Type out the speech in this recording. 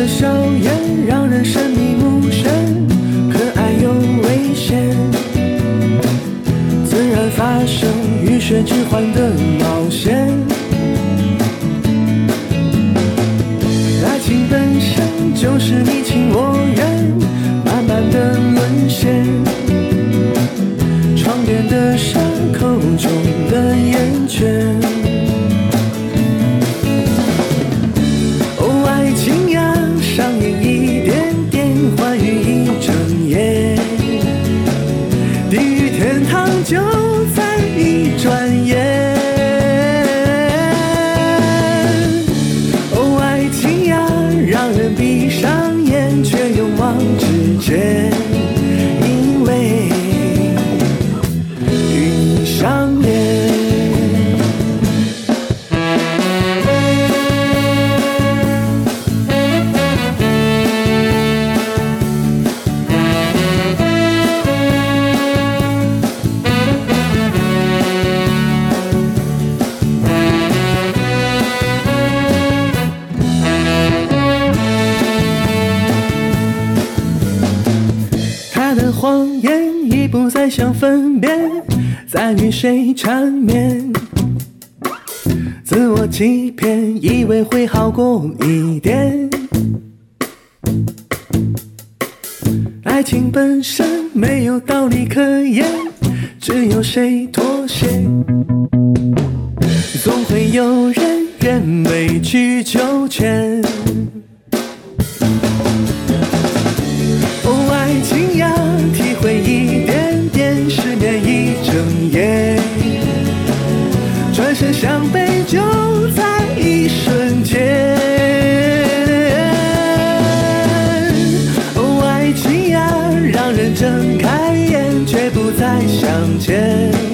的笑颜让人神迷目眩，可爱又危险，自然发生与水之欢的冒险。爱情本身就是你情我愿，慢慢的沦陷，床边的沙，口中的烟圈。天堂就在一转眼。哦，爱情呀，让人闭上眼却勇往直前，不再想分辨，在与谁缠绵，自我欺骗，以为会好过一点。爱情本身没有道理可言，只有谁妥协，总会有人愿委曲求全。转身向背就在一瞬间。哦，爱情呀，让人睁开眼却不再相见。